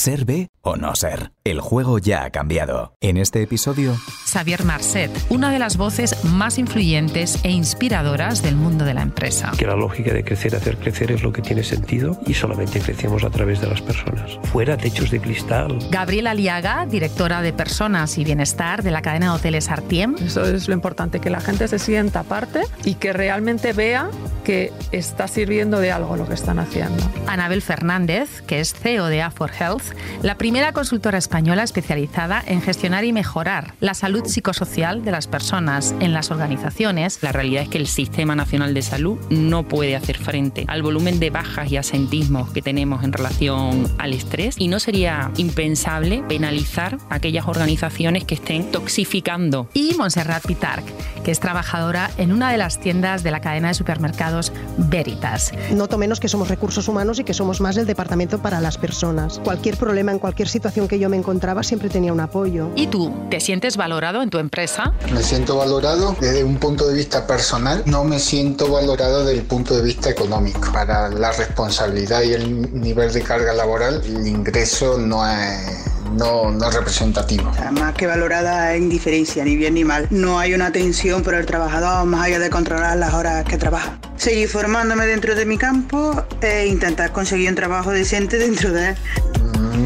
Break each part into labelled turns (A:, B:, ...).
A: Ser B o no ser. El juego ya ha cambiado. En este episodio,
B: Xavier Marcet, una de las voces más influyentes e inspiradoras del mundo de la empresa.
C: que la lógica de crecer, hacer crecer es lo que tiene sentido y solamente crecemos a través de las personas. Fuera techos de cristal.
B: Gabriela Aliaga, directora de Personas y Bienestar de la cadena de hoteles Artiem.
D: Eso es lo importante, que la gente se sienta parte y que realmente vea que está sirviendo de algo lo que están haciendo.
B: Anabel Fernández, que es CEO de A4 Health, la primera consultora española especializada en gestionar y mejorar la salud psicosocial de las personas en las organizaciones.
E: La realidad es que el Sistema Nacional de Salud no puede hacer frente al volumen de bajas y asentismos que tenemos en relación al estrés y no sería impensable penalizar a aquellas organizaciones que estén toxificando
B: Y Montserrat Pitarch, que es trabajadora en una de las tiendas de la cadena de supermercados Veritas.
F: Noto menos que somos recursos humanos y que somos más el departamento para las personas. Cualquier problema, en cualquier situación que yo me encontraba, siempre tenía un apoyo.
B: ¿Y tú, te sientes valorado en tu empresa?
G: Me siento valorado desde un punto de vista personal, no me siento valorado desde el punto de vista económico. Para la responsabilidad y el nivel de carga laboral, el ingreso no es, no, no es representativo.
H: Más que valorada en diferencia, ni bien ni mal. No hay una atención por el trabajador más allá de controlar las horas que trabaja. Seguir formándome dentro de mi campo e intentar conseguir un trabajo decente dentro de él.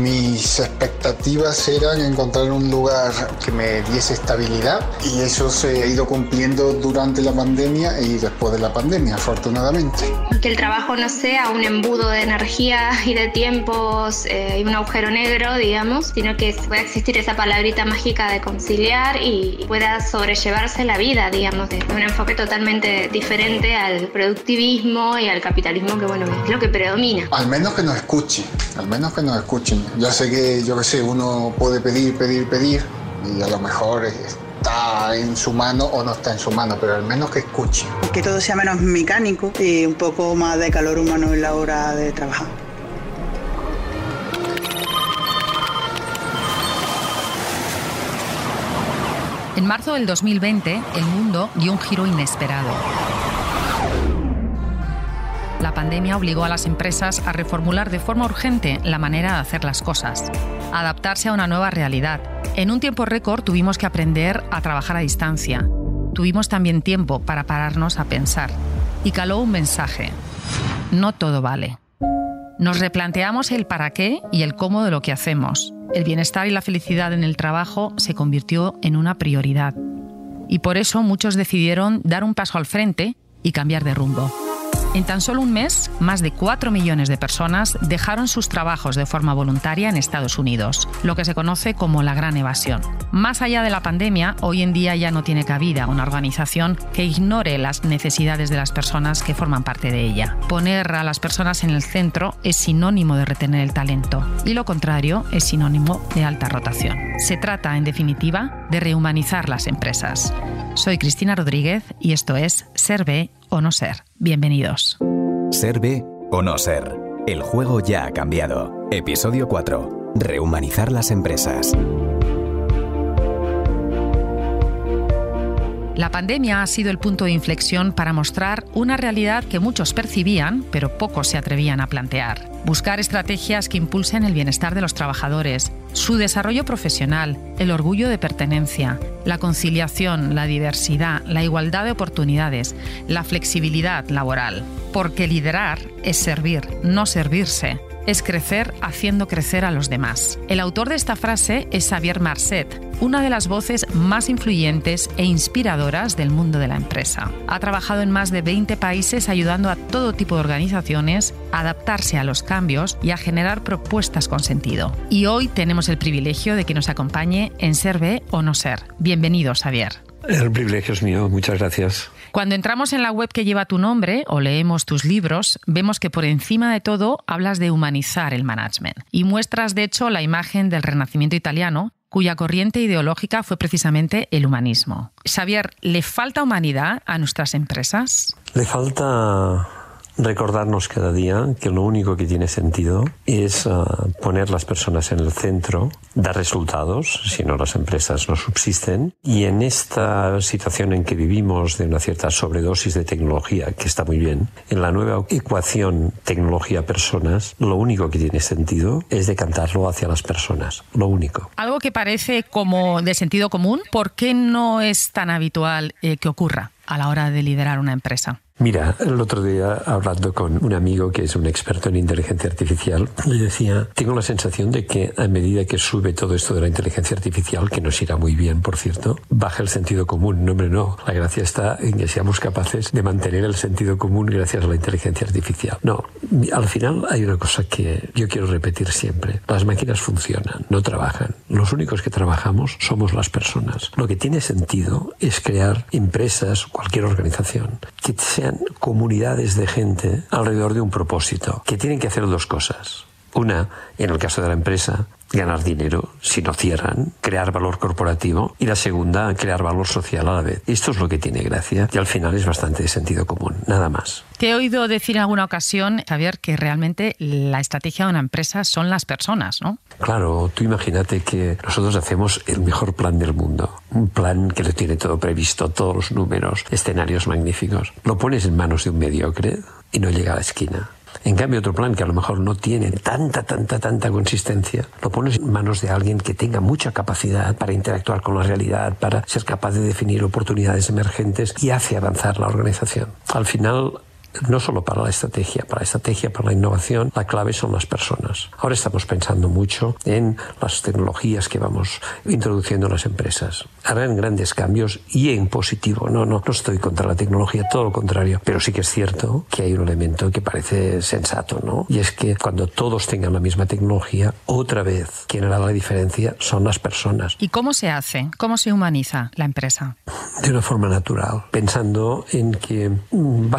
G: Mis expectativas eran encontrar un lugar que me diese estabilidad y eso se ha ido cumpliendo durante la pandemia y después de la pandemia, afortunadamente.
I: que el trabajo no sea un embudo de energía y de tiempos eh, y un agujero negro, digamos, sino que pueda existir esa palabrita mágica de conciliar y pueda sobrellevarse la vida, digamos, de un enfoque totalmente diferente al productivismo y al capitalismo que, bueno, es lo que predomina.
G: Al menos que nos escuchen, al menos que nos escuchen. Ya sé que, yo qué sé, uno puede pedir, pedir, pedir y a lo mejor está en su mano o no está en su mano, pero al menos que escuchen.
H: Que todo sea menos mecánico y un poco más de calor humano en la hora de trabajar.
B: En marzo del 2020, el mundo dio un giro inesperado. La pandemia obligó a las empresas a reformular de forma urgente la manera de hacer las cosas, adaptarse a una nueva realidad. En un tiempo récord tuvimos que aprender a trabajar a distancia. Tuvimos también tiempo para pararnos a pensar. Y caló un mensaje. No todo vale. Nos replanteamos el para qué y el cómo de lo que hacemos. El bienestar y la felicidad en el trabajo se convirtió en una prioridad. Y por eso muchos decidieron dar un paso al frente y cambiar de rumbo. En tan solo un mes, más de 4 millones de personas dejaron sus trabajos de forma voluntaria en Estados Unidos, lo que se conoce como la gran evasión. Más allá de la pandemia, hoy en día ya no tiene cabida una organización que ignore las necesidades de las personas que forman parte de ella. Poner a las personas en el centro es sinónimo de retener el talento y lo contrario es sinónimo de alta rotación. Se trata, en definitiva, de rehumanizar las empresas. Soy Cristina Rodríguez y esto es Ser B No Ser. Bienvenidos.
A: ser B o no ser. El juego ya ha cambiado. Episodio 4. Rehumanizar las empresas.
B: La pandemia ha sido el punto de inflexión para mostrar una realidad que muchos percibían, pero pocos se atrevían a plantear. Buscar estrategias que impulsen el bienestar de los trabajadores, su desarrollo profesional, el orgullo de pertenencia, la conciliación, la diversidad, la igualdad de oportunidades, la flexibilidad laboral. Porque liderar es servir, no servirse es crecer haciendo crecer a los demás. El autor de esta frase es Xavier Marcet, una de las voces más influyentes e inspiradoras del mundo de la empresa. Ha trabajado en más de 20 países ayudando a todo tipo de organizaciones a adaptarse a los cambios y a generar propuestas con sentido. Y hoy tenemos el privilegio de que nos acompañe en Ser B o No Ser. Bienvenido, Xavier.
C: El privilegio es mío, muchas gracias.
B: Cuando entramos en la web que lleva tu nombre o leemos tus libros, vemos que por encima de todo hablas de humanizar el management y muestras de hecho la imagen del Renacimiento italiano, cuya corriente ideológica fue precisamente el humanismo. Xavier, ¿le falta humanidad a nuestras empresas?
C: Le falta recordarnos cada día que lo único que tiene sentido es uh, poner las personas en el centro, dar resultados, si no las empresas no subsisten, y en esta situación en que vivimos de una cierta sobredosis de tecnología, que está muy bien, en la nueva ecuación tecnología-personas, lo único que tiene sentido es decantarlo hacia las personas, lo único.
B: Algo que parece como de sentido común, ¿por qué no es tan habitual eh, que ocurra a la hora de liderar una empresa?
C: Mira, el otro día hablando con un amigo que es un experto en inteligencia artificial, le decía, tengo la sensación de que a medida que sube todo esto de la inteligencia artificial, que nos irá muy bien, por cierto, baja el sentido común. No, hombre, no. La gracia está en que seamos capaces de mantener el sentido común gracias a la inteligencia artificial. No, al final hay una cosa que yo quiero repetir siempre. Las máquinas funcionan, no trabajan. Los únicos que trabajamos somos las personas. Lo que tiene sentido es crear empresas, cualquier organización, que sean comunidades de gente alrededor de un propósito, que tienen que hacer dos cosas. Una, en el caso de la empresa, ganar dinero si no cierran, crear valor corporativo y la segunda, crear valor social a la vez. Esto es lo que tiene gracia y al final es bastante de sentido común, nada más.
B: Te he oído decir en alguna ocasión, Javier, que realmente la estrategia de una empresa son las personas, ¿no?
C: Claro, tú imagínate que nosotros hacemos el mejor plan del mundo, un plan que lo tiene todo previsto, todos los números, escenarios magníficos. Lo pones en manos de un mediocre y no llega a la esquina. En cambio, otro plan que a lo mejor no tiene tanta, tanta, tanta consistencia, lo pones en manos de alguien que tenga mucha capacidad para interactuar con la realidad, para ser capaz de definir oportunidades emergentes y hace avanzar la organización. Al final, no solo para la estrategia, para la estrategia, para la innovación, la clave son las personas. Ahora estamos pensando mucho en las tecnologías que vamos introduciendo en las empresas. Harán grandes cambios y en positivo. No, no, no estoy contra la tecnología, todo lo contrario. Pero sí que es cierto que hay un elemento que parece sensato, ¿no? Y es que cuando todos tengan la misma tecnología, otra vez quien hará la diferencia son las personas.
B: ¿Y cómo se hace? ¿Cómo se humaniza la empresa?
C: De una forma natural, pensando en que mm,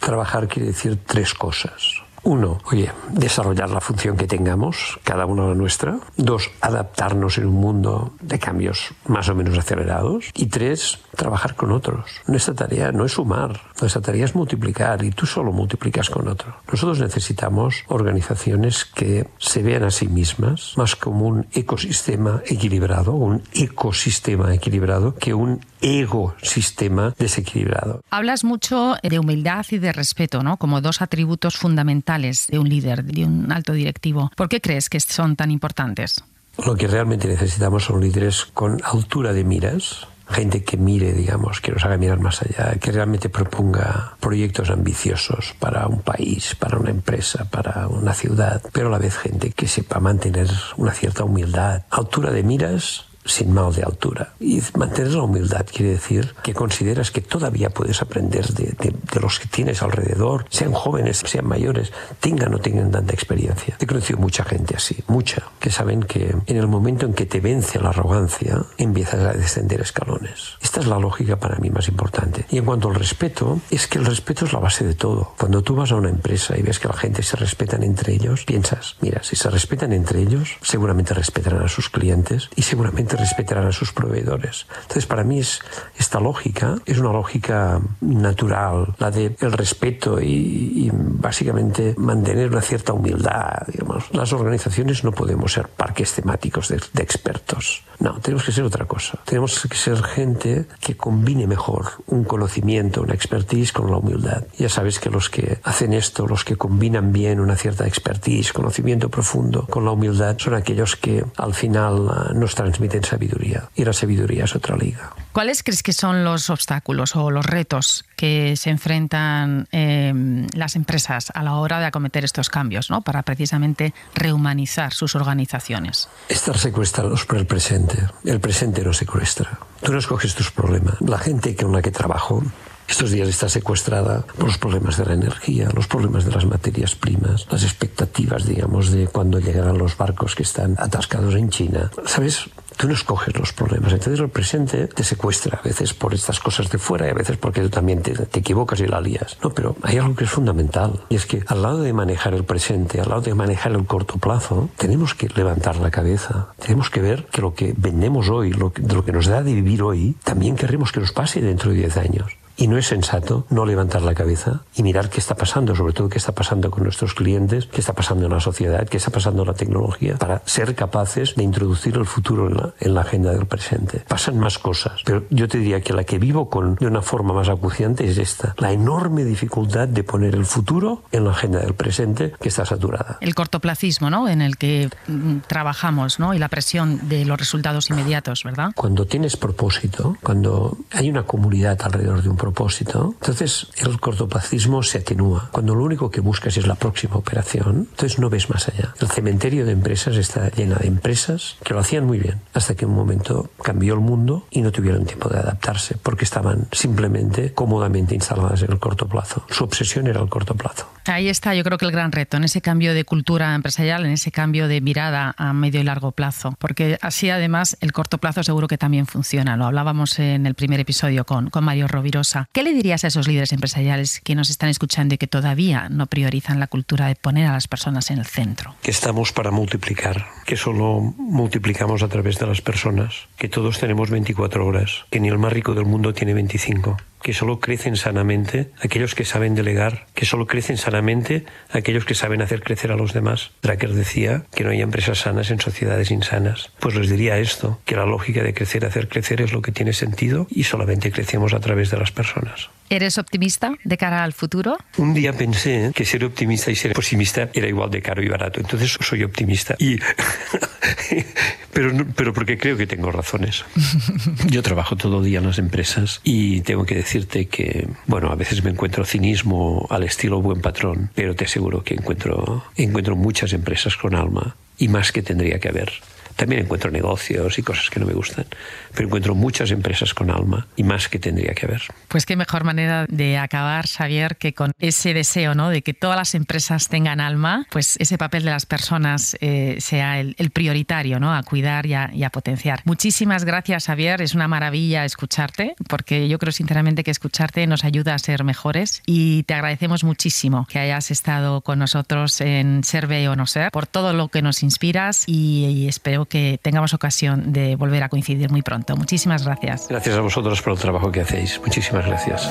C: trabajar quiere decir tres cosas. Uno, oye, desarrollar la función que tengamos, cada uno la nuestra. Dos, adaptarnos en un mundo de cambios más o menos acelerados. Y tres, trabajar con otros. Nuestra tarea no es sumar, nuestra tarea es multiplicar y tú solo multiplicas con otro. Nosotros necesitamos organizaciones que se vean a sí mismas más como un ecosistema equilibrado, un ecosistema equilibrado, que un ecosistema desequilibrado.
B: Hablas mucho de humildad y de respeto, ¿no? Como dos atributos fundamentales de un líder, de un alto directivo. ¿Por qué crees que son tan importantes?
C: Lo que realmente necesitamos son líderes con altura de miras, gente que mire, digamos, que nos haga mirar más allá, que realmente proponga proyectos ambiciosos para un país, para una empresa, para una ciudad, pero a la vez gente que sepa mantener una cierta humildad. Altura de miras sin mal de altura. Y mantener la humildad quiere decir que consideras que todavía puedes aprender de, los que tienes alrededor, sean jóvenes, sean mayores, tengan o tengan tanta experiencia. He conocido mucha gente así, mucha, que saben que en el momento en que te vence la arrogancia, empiezas a descender escalones. Esta es la lógica para mí más importante. Y en cuanto al respeto, es que el respeto es la base de todo. Cuando tú vas a una empresa y ves que la gente se respetan entre ellos, piensas, mira, si se respetan entre ellos, seguramente respetarán a sus clientes y seguramente respetarán a sus proveedores. Entonces, para mí es, esta lógica es una lógica natural, la de el respeto y, básicamente mantener una cierta humildad. Digamos. Las organizaciones no podemos ser parques temáticos de, de expertos. No, tenemos que ser otra cosa. Tenemos que ser gente que combine mejor un conocimiento, una expertise con la humildad. Ya sabes que los que hacen esto, los que combinan bien una cierta expertise, conocimiento profundo con la humildad, son aquellos que al final ah, nos transmiten sabiduría. Y la sabiduría es otra liga.
B: ¿Cuáles crees que son los obstáculos o los retos que se enfrentan em, las empresas a la hora de acometer estos cambios, ¿no? para precisamente rehumanizar sus organizaciones?
C: Estar secuestrados por el presente. El presente no secuestra. Tú no escoges tus problemas. La gente con la que trabajo estos días está secuestrada por los problemas de la energía, los problemas de las materias primas, las expectativas, digamos, de cuándo llegarán los barcos que están atascados en China. ¿Sabes? Tú no escoges los problemas, entonces el presente te secuestra, a veces por estas cosas de fuera y a veces porque también te, equivocas y la lías. No, pero hay algo que es fundamental y es que al lado de manejar el presente, al lado de manejar el corto plazo, tenemos que levantar la cabeza, tenemos que ver que lo que vendemos hoy, lo que, lo que nos da de vivir hoy, también queremos que nos pase dentro de 10 años. Y no es sensato no levantar la cabeza y mirar qué está pasando, sobre todo qué está pasando con nuestros clientes, qué está pasando en la sociedad, qué está pasando en la tecnología, para ser capaces de introducir el futuro en la, en la agenda del presente. Pasan más cosas, pero yo te diría que la que vivo con, de una forma más acuciante es esta, la enorme dificultad de poner el futuro en la agenda del presente que está saturada.
B: El cortoplacismo, ¿no? En el que mm, trabajamos, ¿no? Y la presión de los resultados inmediatos, ¿verdad?
C: Cuando tienes propósito, cuando hay una comunidad alrededor de un propósito, entonces el cortoplacismo se atenúa. Cuando lo único que buscas es la próxima operación, entonces no ves más allá. El cementerio de empresas está lleno de empresas que lo hacían muy bien, hasta que un momento cambió el mundo y no tuvieron tiempo de adaptarse, porque estaban simplemente cómodamente instaladas en el corto plazo. Su obsesión era el corto plazo.
B: Ahí está, yo creo que el gran reto, en ese cambio de cultura empresarial, en ese cambio de mirada a medio y largo plazo, porque así además el corto plazo seguro que también funciona. Lo hablábamos en el primer episodio con, con Mario Rovirosa. ¿Qué le dirías a esos líderes empresariales que nos están escuchando y que todavía no priorizan la cultura de poner a las personas en el centro?
C: Que estamos para multiplicar, que solo multiplicamos a través de las personas, que todos tenemos 24 horas, que ni el más rico del mundo tiene 25 que solo crecen sanamente aquellos que saben delegar, que solo crecen sanamente aquellos que saben hacer crecer a los demás. Drucker decía que no hay empresas sanas en sociedades insanas. Pues les diría esto, que la lógica de crecer, hacer crecer es lo que tiene sentido y solamente crecemos a través de las personas.
B: ¿Eres optimista de cara al futuro?
C: Un día pensé que ser optimista y ser pesimista era igual de caro y barato, entonces soy optimista. Y pero, pero porque creo que tengo razones. Yo trabajo todo día en las empresas y tengo que decirte que, bueno, a veces me encuentro cinismo al estilo buen patrón, pero te aseguro que encuentro, encuentro muchas empresas con alma y más que tendría que haber. También encuentro negocios y cosas que no me gustan, pero encuentro muchas empresas con alma y más que tendría que haber.
B: Pues qué mejor manera de acabar, Xavier, que con ese deseo, ¿no? De que todas las empresas tengan alma, pues ese papel de las personas eh, sea el, el, prioritario, ¿no? A cuidar y a, y a, potenciar. Muchísimas gracias, Xavier. Es una maravilla escucharte, porque yo creo sinceramente que escucharte nos ayuda a ser mejores y te agradecemos muchísimo que hayas estado con nosotros en Ser o No Ser, por todo lo que nos inspiras y, y espero que tengamos ocasión de volver a coincidir muy pronto. Muchísimas gracias.
C: Gracias a vosotros por el trabajo que hacéis. Muchísimas gracias.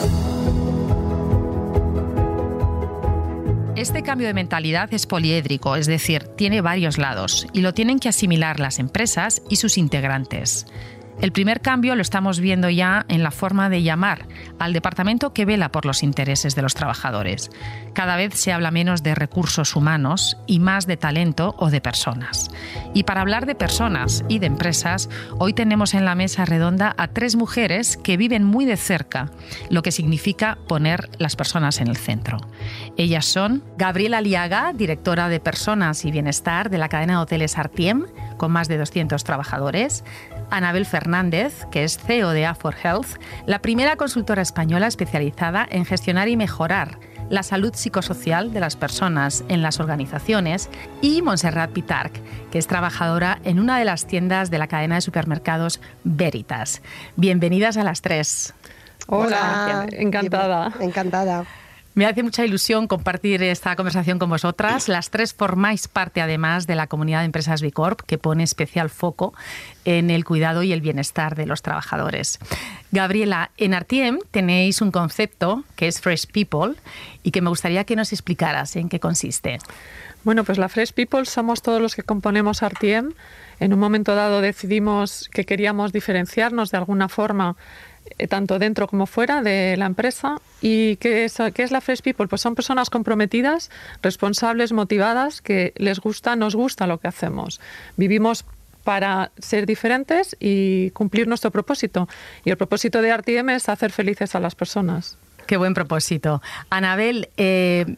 B: Este cambio de mentalidad es poliédrico, es decir, tiene varios lados y lo tienen que asimilar las empresas y sus integrantes. El primer cambio lo estamos viendo ya en la forma de llamar al departamento que vela por los intereses de los trabajadores. Cada vez se habla menos de recursos humanos y más de talento o de personas. Y para hablar de personas y de empresas, hoy tenemos en la mesa redonda a tres mujeres que viven muy de cerca lo que significa poner las personas en el centro. Ellas son Gabriela Liaga, directora de Personas y Bienestar de la cadena de hoteles Artiem, con más de 200 trabajadores, Anabel Fernández, que es CEO de A4 Health, la primera consultora española especializada en gestionar y mejorar la salud psicosocial de las personas en las organizaciones, y Montserrat Pitarc, que es trabajadora en una de las tiendas de la cadena de supermercados Veritas. Bienvenidas a las tres.
D: Hola, Hola. encantada.
F: Encantada.
B: Me hace mucha ilusión compartir esta conversación con vosotras. Las tres formáis parte además de la comunidad de empresas Bicorp que pone especial foco en el cuidado y el bienestar de los trabajadores. Gabriela, en Artiem tenéis un concepto que es Fresh People y que me gustaría que nos explicaras en qué consiste.
D: Bueno, pues la Fresh People somos todos los que componemos Artiem. En un momento dado decidimos que queríamos diferenciarnos de alguna forma tanto dentro como fuera de la empresa. ¿Y qué es, qué es, la Fresh People? Pues son personas comprometidas, responsables, motivadas, que les gusta, nos gusta lo que hacemos. Vivimos para ser diferentes y cumplir nuestro propósito. Y el propósito de RTM es hacer felices a las personas.
B: Qué buen propósito. Anabel, eh,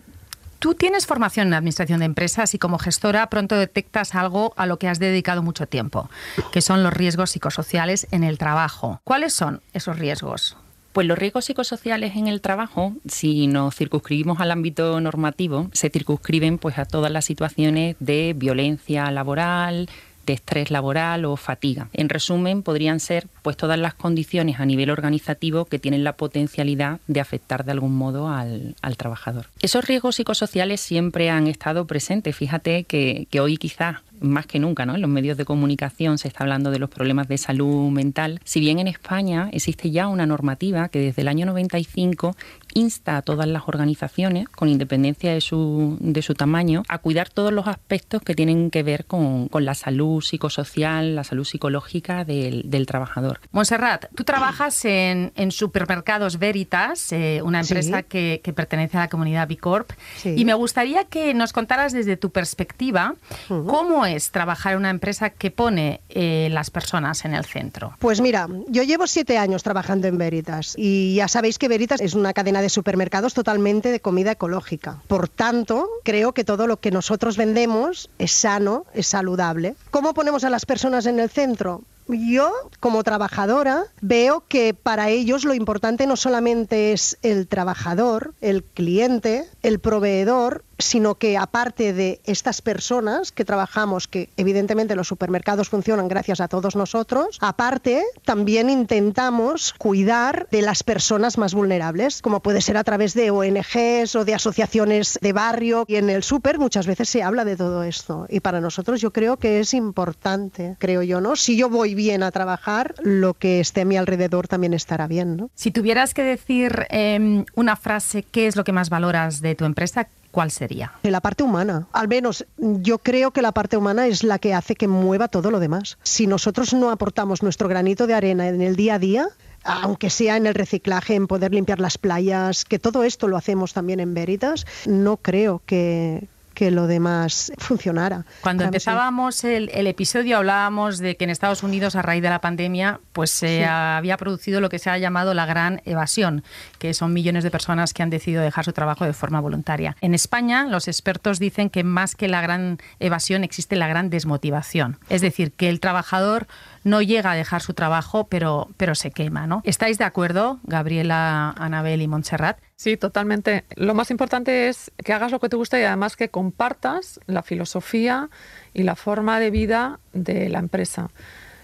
B: Tú tienes formación en administración de empresas y como gestora pronto detectas algo a lo que has dedicado mucho tiempo, que son los riesgos psicosociales en el trabajo. ¿Cuáles son esos riesgos?
E: Pues los riesgos psicosociales en el trabajo, si nos circunscribimos al ámbito normativo, se circunscriben pues a todas las situaciones de violencia laboral, de estrés laboral o fatiga. En resumen, podrían ser pues todas las condiciones a nivel organizativo que tienen la potencialidad de afectar de algún modo al, al trabajador. Esos riesgos psicosociales siempre han estado presentes. Fíjate que, que, hoy quizás más que nunca, ¿no? En los medios de comunicación se está hablando de los problemas de salud mental. Si bien en España existe ya una normativa que desde el año 95 insta a todas las organizaciones, con independencia de su, de su tamaño, a cuidar todos los aspectos que tienen que ver con, con la salud psicosocial, la salud psicológica del, del trabajador.
B: Montserrat, tú trabajas en, en Supermercados Veritas, eh, una empresa
F: Sí.
B: que, que pertenece a la comunidad B Corp,
F: Sí.
B: y me gustaría que nos contaras desde tu perspectiva cómo es trabajar en una empresa que pone eh, las personas en el centro.
F: Pues mira, yo llevo siete años trabajando en Veritas y ya sabéis que Veritas es una cadena de supermercados totalmente de comida ecológica. Por tanto, creo que todo lo que nosotros vendemos es sano, es saludable. ¿Cómo ponemos a las personas en el centro? Yo, como trabajadora, veo que para ellos lo importante no solamente es el trabajador, el cliente, el proveedor, sino que aparte de estas personas que trabajamos, que evidentemente los supermercados funcionan gracias a todos nosotros, aparte también intentamos cuidar de las personas más vulnerables, como puede ser a través de ONGs o de asociaciones de barrio. Y en el súper muchas veces se habla de todo esto. Y para nosotros yo creo que es importante, creo yo, ¿no? Si yo voy bien a trabajar, lo que esté a mi alrededor también estará bien, ¿no?
B: Si tuvieras que decir eh, una frase, ¿qué es lo que más valoras de tu empresa? ¿Cuál sería?
F: La parte humana. Al menos yo creo que la parte humana es la que hace que mueva todo lo demás. Si nosotros no aportamos nuestro granito de arena en el día a día, aunque sea en el reciclaje, en poder limpiar las playas, que todo esto lo hacemos también en Veritas, no creo que, que lo demás funcionara.
B: Cuando empezábamos el, el episodio hablábamos de que en Estados Unidos a raíz de la pandemia pues se
F: Sí.
B: había producido lo que se ha llamado la gran evasión, que son millones de personas que han decidido dejar su trabajo de forma voluntaria. En España los expertos dicen que más que la gran evasión existe la gran desmotivación, es decir, que el trabajador no llega a dejar su trabajo pero pero se quema, ¿no? ¿Estáis de acuerdo, Gabriela, Anabel y Montserrat?
D: Sí, totalmente. Lo más importante es que hagas lo que te gusta y además que compartas la filosofía y la forma de vida de la empresa.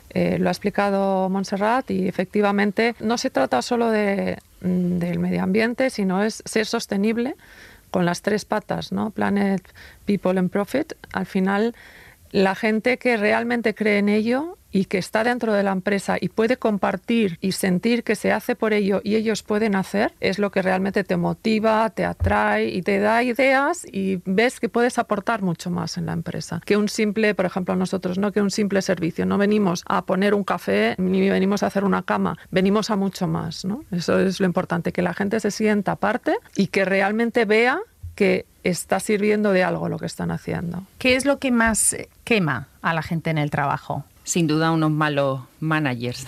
D: Eh, lo ha explicado Montserrat y efectivamente no se trata solo mm, del medio ambiente, sino es ser sostenible con las tres patas, ¿no? Planet, People and Profit. Al final, la gente que realmente cree en ello y que está dentro de la empresa y puede compartir y sentir que se hace por ello y ellos pueden hacer, es lo que realmente te motiva, te atrae y te da ideas y ves que puedes aportar mucho más en la empresa. Que un simple, por ejemplo, nosotros, no que un simple servicio. No venimos a poner un café ni venimos a hacer una cama, venimos a mucho más. ¿no? Eso es lo importante, que la gente se sienta parte y que realmente vea que está sirviendo de algo lo que están haciendo.
B: ¿Qué es lo que más quema a la gente en el trabajo?
E: Sin duda unos malos managers.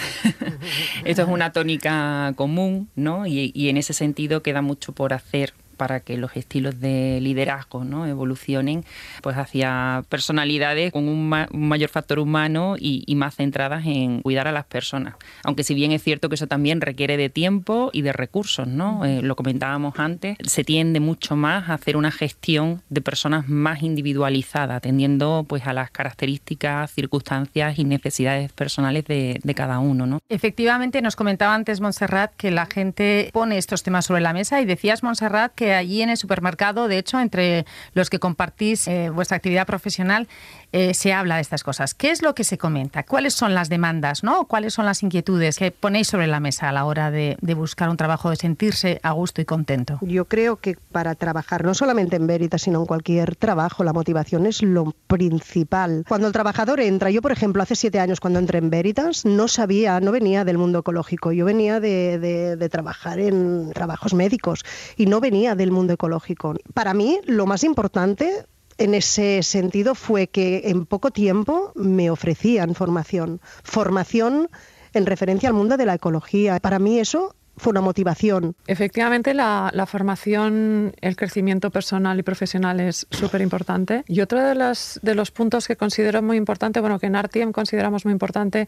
E: Esto es una tónica común, ¿no? Y, y en ese sentido queda mucho por hacer para que los estilos de liderazgo ¿no? evolucionen pues hacia personalidades con un, ma un mayor factor humano y, y, más centradas en cuidar a las personas. Aunque si bien es cierto que eso también requiere de tiempo y de recursos, ¿no? Eh, lo comentábamos antes, se tiende mucho más a hacer una gestión de personas más individualizada, atendiendo pues a las características, circunstancias y necesidades personales de, de cada uno. ¿no?
B: Efectivamente, nos comentaba antes Montserrat que la gente pone estos temas sobre la mesa y decías, Montserrat, que allí en el supermercado, de hecho, entre los que compartís eh, vuestra actividad profesional, eh, se habla de estas cosas. ¿Qué es lo que se comenta? ¿Cuáles son las demandas? ¿no? ¿Cuáles son las inquietudes que ponéis sobre la mesa a la hora de, buscar un trabajo, de sentirse a gusto y contento?
F: Yo creo que para trabajar, no solamente en Veritas, sino en cualquier trabajo, la motivación es lo principal. Cuando el trabajador entra, yo por ejemplo, hace siete años cuando entré en Veritas, no sabía, no venía del mundo ecológico, yo venía de, de trabajar en trabajos médicos y no venía del mundo ecológico. Para mí, lo más importante en ese sentido fue que en poco tiempo me ofrecían formación. Formación en referencia al mundo de la ecología. Para mí eso fue una motivación.
D: Efectivamente, la, la, formación, el crecimiento personal y profesional es súper importante. Y otro de, las, de los puntos que considero muy importante, bueno, que en Artiem consideramos muy importante,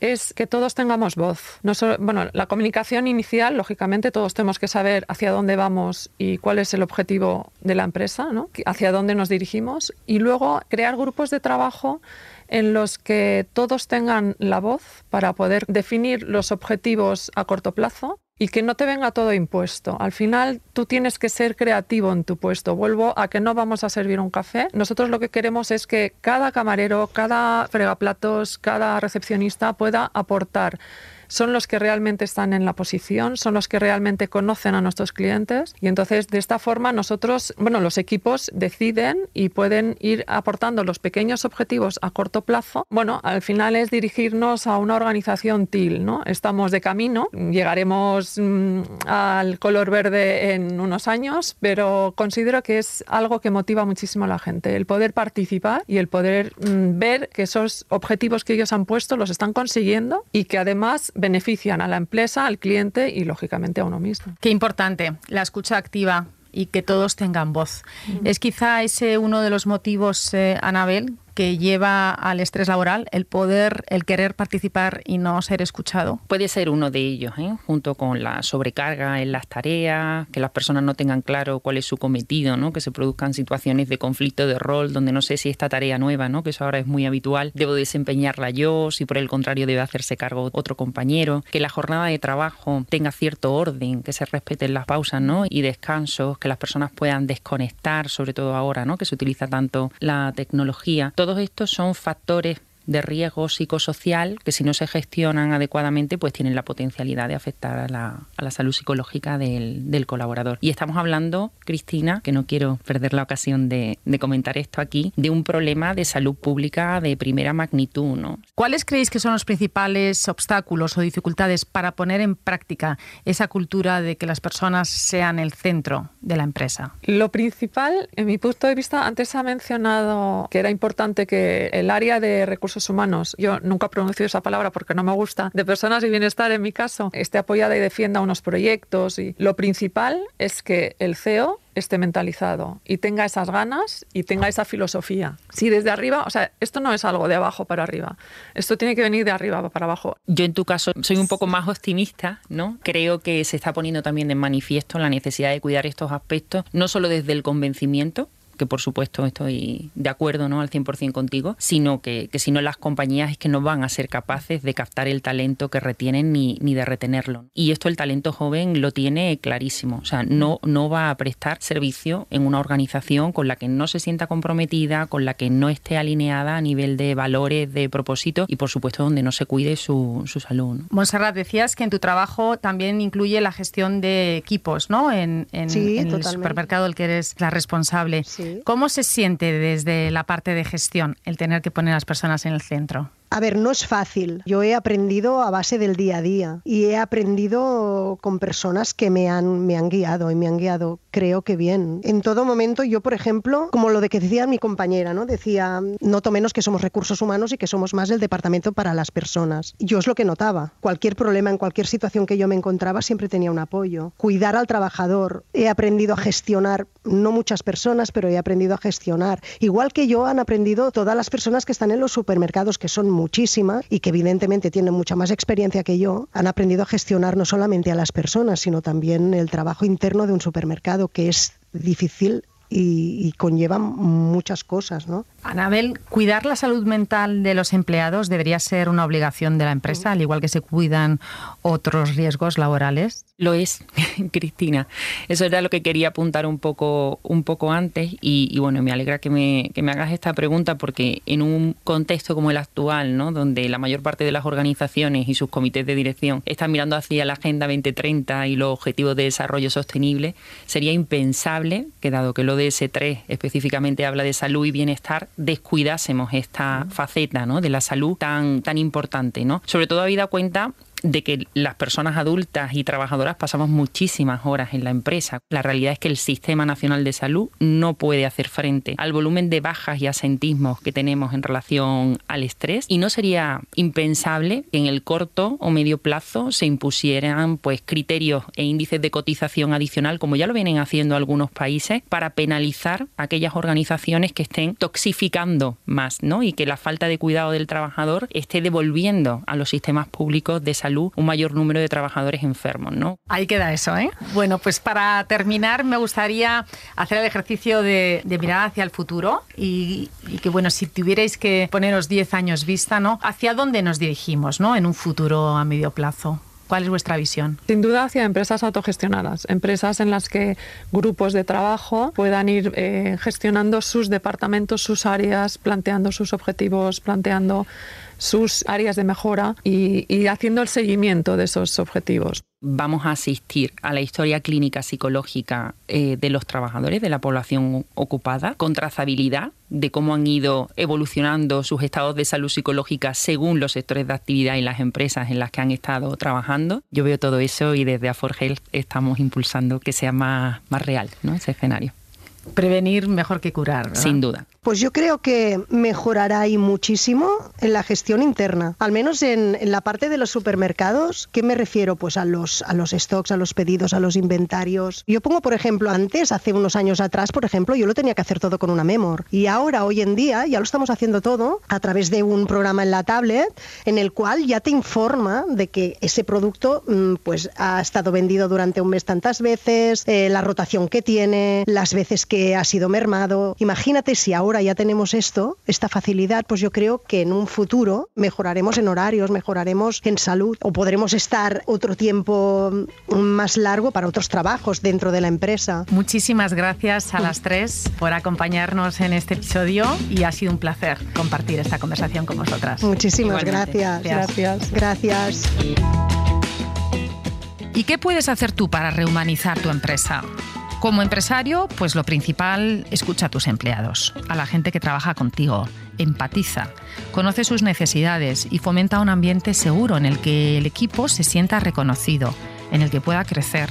D: es que todos tengamos voz. No solo, bueno, la comunicación inicial, lógicamente, todos tenemos que saber hacia dónde vamos y cuál es el objetivo de la empresa, ¿no? hacia dónde nos dirigimos. Y luego crear grupos de trabajo en los que todos tengan la voz para poder definir los objetivos a corto plazo y que no te venga todo impuesto. Al final tú tienes que ser creativo en tu puesto. Vuelvo a que no vamos a servir un café. Nosotros lo que queremos es que cada camarero, cada fregaplatos, cada recepcionista pueda aportar son los que realmente están en la posición, son los que realmente conocen a nuestros clientes y entonces de esta forma nosotros, bueno, los equipos deciden y pueden ir aportando los pequeños objetivos a corto plazo. Bueno, al final es dirigirnos a una organización TIL, ¿no? Estamos de camino, llegaremos mm, al color verde en unos años, pero considero que es algo que motiva muchísimo a la gente, el poder participar y el poder mm, ver que esos objetivos que ellos han puesto los están consiguiendo y que además benefician a la empresa, al cliente y lógicamente a uno mismo.
B: Qué importante, la escucha activa y que todos tengan voz. Es quizá ese uno de los motivos, eh, Anabel, que lleva al estrés laboral, el poder, el querer participar y no ser escuchado?
E: Puede ser uno de ellos, ¿eh? junto con la sobrecarga en las tareas, que las personas no tengan claro cuál es su cometido, ¿no? que se produzcan situaciones de conflicto de rol donde no sé si esta tarea nueva, ¿no? que eso ahora es muy habitual, debo desempeñarla yo, si por el contrario debe hacerse cargo otro compañero, que la jornada de trabajo tenga cierto orden, que se respeten las pausas ¿no? y descansos, que las personas puedan desconectar, sobre todo ahora ¿no? que se utiliza tanto la tecnología todos estos son factores de riesgo psicosocial que si no se gestionan adecuadamente pues tienen la potencialidad de afectar a la, a la salud psicológica del, del, colaborador. Y estamos hablando, Cristina, que no quiero perder la ocasión de, de, comentar esto aquí, de un problema de salud pública de primera magnitud. ¿no?
B: ¿Cuáles creéis que son los principales obstáculos o dificultades para poner en práctica esa cultura de que las personas sean el centro de la empresa?
D: Lo principal, en mi punto de vista, antes ha mencionado que era importante que el área de recursos humanos, yo nunca pronuncio esa palabra porque no me gusta, de personas y bienestar en mi caso, esté apoyada y defienda unos proyectos. Y lo principal es que el CEO esté mentalizado y tenga esas ganas y tenga esa filosofía. Si desde arriba, o sea, esto no es algo de abajo para arriba, esto tiene que venir de arriba para abajo.
E: Yo en tu caso soy un poco más optimista, ¿no? Creo que se está poniendo también de manifiesto la necesidad de cuidar estos aspectos, no solo desde el convencimiento, que por supuesto estoy de acuerdo ¿no? al 100% contigo, sino que, que si no las compañías es que no van a ser capaces de captar el talento que retienen ni, ni de retenerlo. Y esto el talento joven lo tiene clarísimo, o sea, no, no va a prestar servicio en una organización con la que no se sienta comprometida, con la que no esté alineada a nivel de valores, de propósito y por supuesto donde no se cuide su, su salud. ¿no?
B: Monserrat, decías que en tu trabajo también incluye la gestión de equipos, ¿no? En, en,
F: sí,
B: en el supermercado del que eres la responsable.
F: Sí.
B: ¿Cómo se siente desde la parte de gestión el tener que poner a las personas en el centro?
F: A ver, no es fácil. Yo he aprendido a base del día a día y he aprendido con personas que me han, me han guiado y me han guiado, creo que bien. En todo momento, yo, por ejemplo, como lo de que decía mi compañera, ¿no? Decía, noto menos que somos recursos humanos y que somos más el departamento para las personas. Yo es lo que notaba. Cualquier problema, en cualquier situación que yo me encontraba, siempre tenía un apoyo. Cuidar al trabajador. He aprendido a gestionar, no muchas personas, pero he aprendido a gestionar. Igual que yo han aprendido todas las personas que están en los supermercados, que son muchísimas y que evidentemente tienen mucha más experiencia que yo, han aprendido a gestionar no solamente a las personas, sino también el trabajo interno de un supermercado, que es difícil y, y, conlleva muchas cosas, ¿no?
B: Anabel, cuidar la salud mental de los empleados debería ser una obligación de la empresa, al igual que se cuidan otros riesgos laborales.
E: Lo es, Cristina. Eso era lo que quería apuntar un poco, un poco antes y, y bueno, me alegra que me, que me, hagas esta pregunta porque en un contexto como el actual, ¿no? donde la mayor parte de las organizaciones y sus comités de dirección están mirando hacia la Agenda 2030 y los objetivos de desarrollo sostenible, sería impensable que dado que lo de DS3 específicamente habla de salud y bienestar, descuidásemos esta faceta ¿no? de la salud tan, tan importante. ¿no? Sobre todo habida cuenta de que las personas adultas y trabajadoras pasamos muchísimas horas en la empresa. La realidad es que el Sistema Nacional de Salud no puede hacer frente al volumen de bajas y asentismos que tenemos en relación al estrés y no sería impensable que en el corto o medio plazo se impusieran pues criterios e índices de cotización adicional como ya lo vienen haciendo algunos países para penalizar a aquellas organizaciones que estén toxificando más, ¿no? Y que la falta de cuidado del trabajador esté devolviendo a los sistemas públicos de salud un mayor número de trabajadores enfermos. ¿no?
B: Ahí queda eso. ¿eh? Bueno, pues para terminar me gustaría hacer el ejercicio de, de mirar hacia el futuro y, y, que, bueno, si tuvierais que poneros 10 años vista, ¿no? ¿Hacia dónde nos dirigimos ¿no? en un futuro a medio plazo? ¿Cuál es vuestra visión?
D: Sin duda hacia empresas autogestionadas, empresas en las que grupos de trabajo puedan ir eh, gestionando sus departamentos, sus áreas, planteando sus objetivos, planteando sus áreas de mejora y, haciendo el seguimiento de esos objetivos.
E: Vamos a asistir a la historia clínica psicológica eh, de los trabajadores, de la población ocupada, con trazabilidad de cómo han ido evolucionando sus estados de salud psicológica según los sectores de actividad y las empresas en las que han estado trabajando. Yo veo todo eso y desde Aforgel estamos impulsando que sea más, más real ¿no? ese escenario.
B: Prevenir mejor que curar.
E: Sin duda.
F: Pues yo creo que mejorará ahí muchísimo en la gestión interna, al menos en, la parte de los supermercados. ¿Qué me refiero? Pues a los, a los stocks, a los pedidos, a los inventarios. Yo pongo, por ejemplo, antes, hace unos años atrás, por ejemplo, yo lo tenía que hacer todo con una memor. Y ahora, hoy en día, ya lo estamos haciendo todo a través de un programa en la tablet en el cual ya te informa de que ese producto mm, pues ha estado vendido durante un mes tantas veces, eh, la rotación que tiene, las veces que ha sido mermado. Imagínate si ahora ya tenemos esto, esta facilidad, pues yo creo que en un futuro mejoraremos en horarios, mejoraremos en salud o podremos estar otro tiempo más largo para otros trabajos dentro de la empresa.
B: Muchísimas gracias a las tres por acompañarnos en este episodio y ha sido un placer compartir esta conversación con vosotras.
F: Muchísimas gracias.
D: Gracias.
F: Gracias.
B: ¿Y qué puedes hacer tú para rehumanizar tu empresa? Como empresario, pues lo principal, escucha a tus empleados, a la gente que trabaja contigo, empatiza, conoce sus necesidades y fomenta un ambiente seguro en el que el equipo se sienta reconocido, en el que pueda crecer,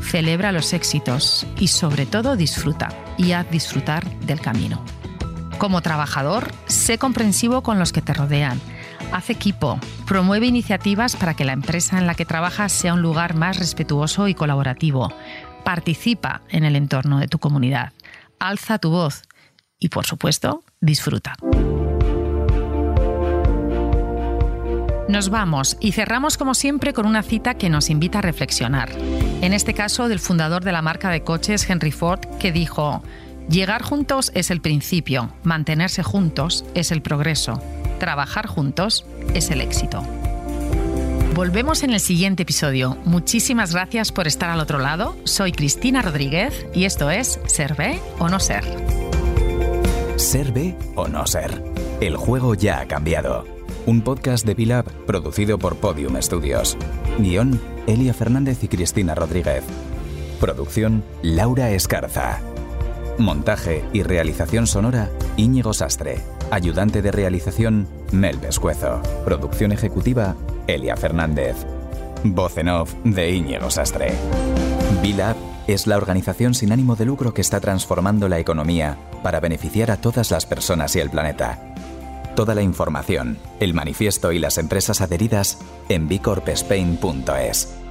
B: celebra los éxitos y sobre todo disfruta y haz disfrutar del camino. Como trabajador, sé comprensivo con los que te rodean. Haz equipo, promueve iniciativas para que la empresa en la que trabajas sea un lugar más respetuoso y colaborativo participa en el entorno de tu comunidad, alza tu voz y, por supuesto, disfruta. Nos vamos y cerramos como siempre con una cita que nos invita a reflexionar. En este caso del fundador de la marca de coches Henry Ford, que dijo, Llegar juntos es el principio, mantenerse juntos es el progreso, trabajar juntos es el éxito. Volvemos en el siguiente episodio. Muchísimas gracias por estar al otro lado. Soy Cristina Rodríguez y esto es Ser B o no ser.
A: Ser B o no ser. El juego ya ha cambiado. Un podcast de Pilab producido por Podium Studios. Guión, Elia Fernández y Cristina Rodríguez. Producción, Laura Escarza. Montaje y realización sonora, Íñigo Sastre. Ayudante de realización, Mel Pescuezo. Producción ejecutiva, Elia Fernández. Voz off de Íñigo Sastre. Bilab es la organización sin ánimo de lucro que está transformando la economía para beneficiar a todas las personas y el planeta. Toda la información, el manifiesto y las empresas adheridas en bicorpspain.es.